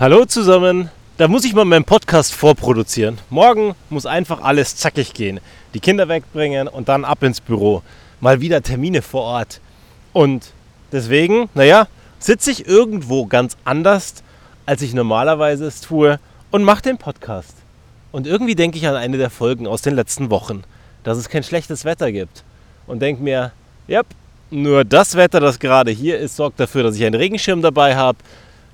Hallo zusammen. Da muss ich mal meinen Podcast vorproduzieren. Morgen muss einfach alles zackig gehen. Die Kinder wegbringen und dann ab ins Büro. Mal wieder Termine vor Ort. Und deswegen, naja, sitze ich irgendwo ganz anders, als ich normalerweise es tue und mache den Podcast. Und irgendwie denke ich an eine der Folgen aus den letzten Wochen, dass es kein schlechtes Wetter gibt. Und denke mir, ja, nur das Wetter, das gerade hier ist, sorgt dafür, dass ich einen Regenschirm dabei habe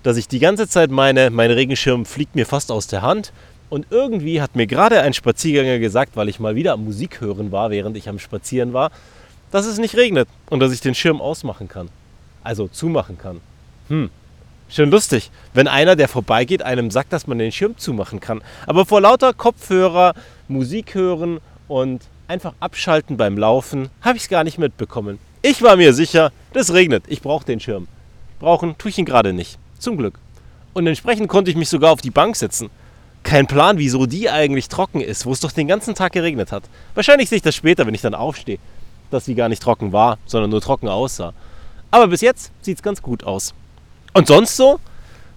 dass ich die ganze Zeit meine, mein Regenschirm fliegt mir fast aus der Hand. Und irgendwie hat mir gerade ein Spaziergänger gesagt, weil ich mal wieder am Musik hören war, während ich am Spazieren war, dass es nicht regnet und dass ich den Schirm ausmachen kann. Also zumachen kann. Hm, Schön lustig, wenn einer, der vorbeigeht, einem sagt, dass man den Schirm zumachen kann. Aber vor lauter Kopfhörer, Musik hören und einfach abschalten beim Laufen, habe ich es gar nicht mitbekommen. Ich war mir sicher, das regnet, ich brauche den Schirm. Brauchen tue ich ihn gerade nicht. Zum Glück. Und entsprechend konnte ich mich sogar auf die Bank setzen. Kein Plan, wieso die eigentlich trocken ist, wo es doch den ganzen Tag geregnet hat. Wahrscheinlich sehe ich das später, wenn ich dann aufstehe, dass sie gar nicht trocken war, sondern nur trocken aussah. Aber bis jetzt sieht es ganz gut aus. Und sonst so?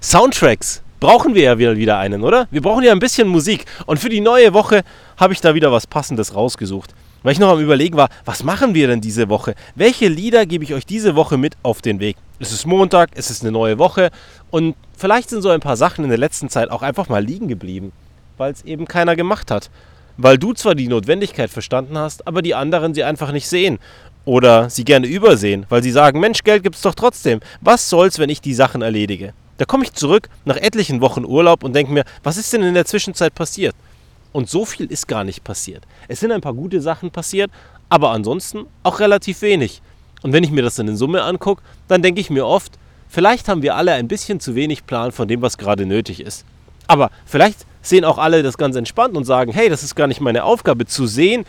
Soundtracks. Brauchen wir ja wieder einen, oder? Wir brauchen ja ein bisschen Musik. Und für die neue Woche habe ich da wieder was Passendes rausgesucht. Weil ich noch am Überlegen war, was machen wir denn diese Woche? Welche Lieder gebe ich euch diese Woche mit auf den Weg? Es ist Montag, es ist eine neue Woche und vielleicht sind so ein paar Sachen in der letzten Zeit auch einfach mal liegen geblieben, weil es eben keiner gemacht hat. Weil du zwar die Notwendigkeit verstanden hast, aber die anderen sie einfach nicht sehen oder sie gerne übersehen, weil sie sagen, Mensch, Geld gibt's doch trotzdem. Was soll's, wenn ich die Sachen erledige? Da komme ich zurück nach etlichen Wochen Urlaub und denke mir, was ist denn in der Zwischenzeit passiert? Und so viel ist gar nicht passiert. Es sind ein paar gute Sachen passiert, aber ansonsten auch relativ wenig. Und wenn ich mir das dann in Summe angucke, dann denke ich mir oft, vielleicht haben wir alle ein bisschen zu wenig Plan von dem, was gerade nötig ist. Aber vielleicht sehen auch alle das ganz entspannt und sagen, hey, das ist gar nicht meine Aufgabe zu sehen,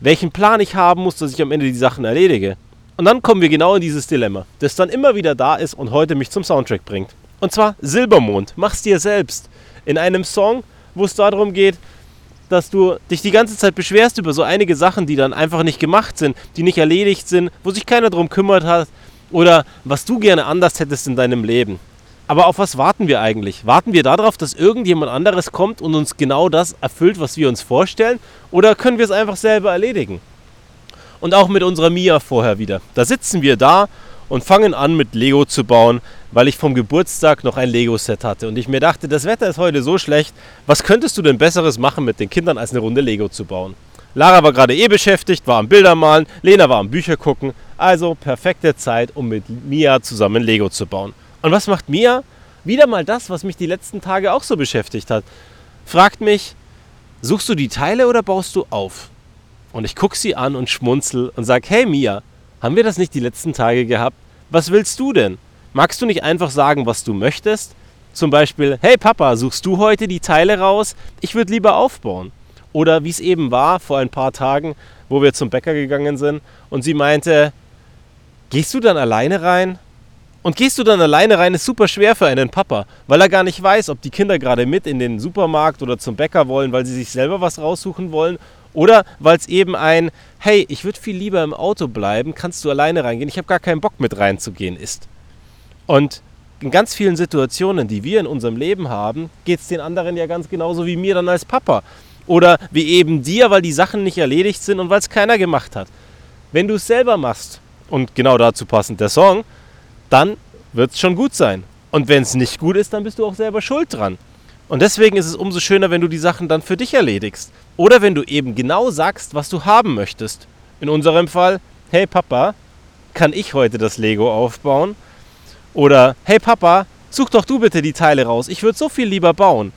welchen Plan ich haben muss, dass ich am Ende die Sachen erledige. Und dann kommen wir genau in dieses Dilemma, das dann immer wieder da ist und heute mich zum Soundtrack bringt. Und zwar Silbermond, mach's dir selbst. In einem Song, wo es darum geht, dass du dich die ganze Zeit beschwerst über so einige Sachen, die dann einfach nicht gemacht sind, die nicht erledigt sind, wo sich keiner drum kümmert hat oder was du gerne anders hättest in deinem Leben. Aber auf was warten wir eigentlich? Warten wir darauf, dass irgendjemand anderes kommt und uns genau das erfüllt, was wir uns vorstellen? Oder können wir es einfach selber erledigen? Und auch mit unserer Mia vorher wieder. Da sitzen wir da und fangen an mit Lego zu bauen, weil ich vom Geburtstag noch ein Lego-Set hatte. Und ich mir dachte, das Wetter ist heute so schlecht, was könntest du denn Besseres machen mit den Kindern, als eine Runde Lego zu bauen? Lara war gerade eh beschäftigt, war am Bilder malen, Lena war am Bücher gucken. Also perfekte Zeit, um mit Mia zusammen Lego zu bauen. Und was macht Mia? Wieder mal das, was mich die letzten Tage auch so beschäftigt hat. Fragt mich, suchst du die Teile oder baust du auf? Und ich gucke sie an und schmunzel und sage, hey Mia, haben wir das nicht die letzten Tage gehabt? Was willst du denn? Magst du nicht einfach sagen, was du möchtest? Zum Beispiel, hey Papa, suchst du heute die Teile raus? Ich würde lieber aufbauen. Oder wie es eben war vor ein paar Tagen, wo wir zum Bäcker gegangen sind und sie meinte, gehst du dann alleine rein? Und gehst du dann alleine rein, ist super schwer für einen Papa, weil er gar nicht weiß, ob die Kinder gerade mit in den Supermarkt oder zum Bäcker wollen, weil sie sich selber was raussuchen wollen oder weil es eben ein, hey, ich würde viel lieber im Auto bleiben, kannst du alleine reingehen, ich habe gar keinen Bock mit reinzugehen ist. Und in ganz vielen Situationen, die wir in unserem Leben haben, geht es den anderen ja ganz genauso wie mir dann als Papa. Oder wie eben dir, weil die Sachen nicht erledigt sind und weil es keiner gemacht hat. Wenn du es selber machst, und genau dazu passend der Song, dann wird es schon gut sein. Und wenn es nicht gut ist, dann bist du auch selber schuld dran. Und deswegen ist es umso schöner, wenn du die Sachen dann für dich erledigst. Oder wenn du eben genau sagst, was du haben möchtest. In unserem Fall, hey Papa, kann ich heute das Lego aufbauen? Oder, hey Papa, such doch du bitte die Teile raus, ich würde so viel lieber bauen.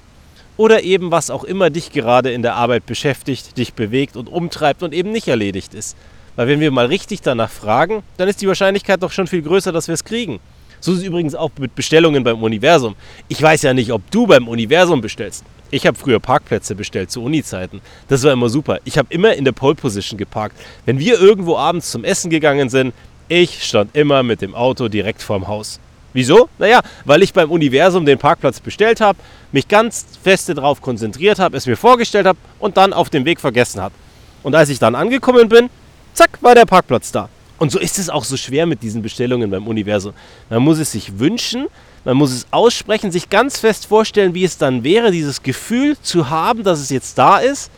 Oder eben was auch immer dich gerade in der Arbeit beschäftigt, dich bewegt und umtreibt und eben nicht erledigt ist. Weil wenn wir mal richtig danach fragen, dann ist die Wahrscheinlichkeit doch schon viel größer, dass wir es kriegen. So ist es übrigens auch mit Bestellungen beim Universum. Ich weiß ja nicht, ob du beim Universum bestellst. Ich habe früher Parkplätze bestellt zu Uni-Zeiten. Das war immer super. Ich habe immer in der Pole Position geparkt. Wenn wir irgendwo abends zum Essen gegangen sind, ich stand immer mit dem Auto direkt vorm Haus. Wieso? Naja, weil ich beim Universum den Parkplatz bestellt habe, mich ganz feste darauf konzentriert habe, es mir vorgestellt habe und dann auf dem Weg vergessen habe. Und als ich dann angekommen bin, zack, war der Parkplatz da. Und so ist es auch so schwer mit diesen Bestellungen beim Universum. Man muss es sich wünschen, Man muss es aussprechen, sich ganz fest vorstellen, wie es dann wäre, dieses Gefühl zu haben, dass es jetzt da ist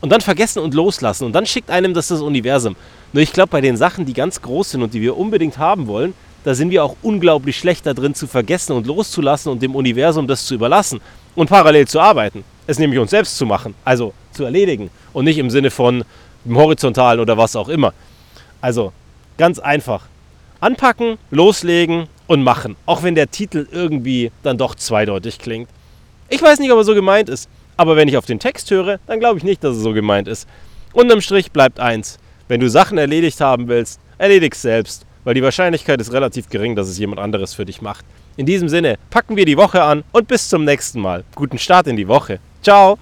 und dann vergessen und loslassen. Und dann schickt einem das das Universum. Nur ich glaube, bei den Sachen, die ganz groß sind und die wir unbedingt haben wollen, da sind wir auch unglaublich schlecht da drin zu vergessen und loszulassen und dem Universum das zu überlassen und parallel zu arbeiten. Es nämlich uns selbst zu machen, also zu erledigen und nicht im Sinne von im Horizontalen oder was auch immer. Also ganz einfach. Anpacken, loslegen und machen. Auch wenn der Titel irgendwie dann doch zweideutig klingt. Ich weiß nicht, ob er so gemeint ist. Aber wenn ich auf den Text höre, dann glaube ich nicht, dass er so gemeint ist. Unterm Strich bleibt eins. Wenn du Sachen erledigt haben willst, erledig's selbst. Weil die Wahrscheinlichkeit ist relativ gering, dass es jemand anderes für dich macht. In diesem Sinne, packen wir die Woche an und bis zum nächsten Mal. Guten Start in die Woche. Ciao!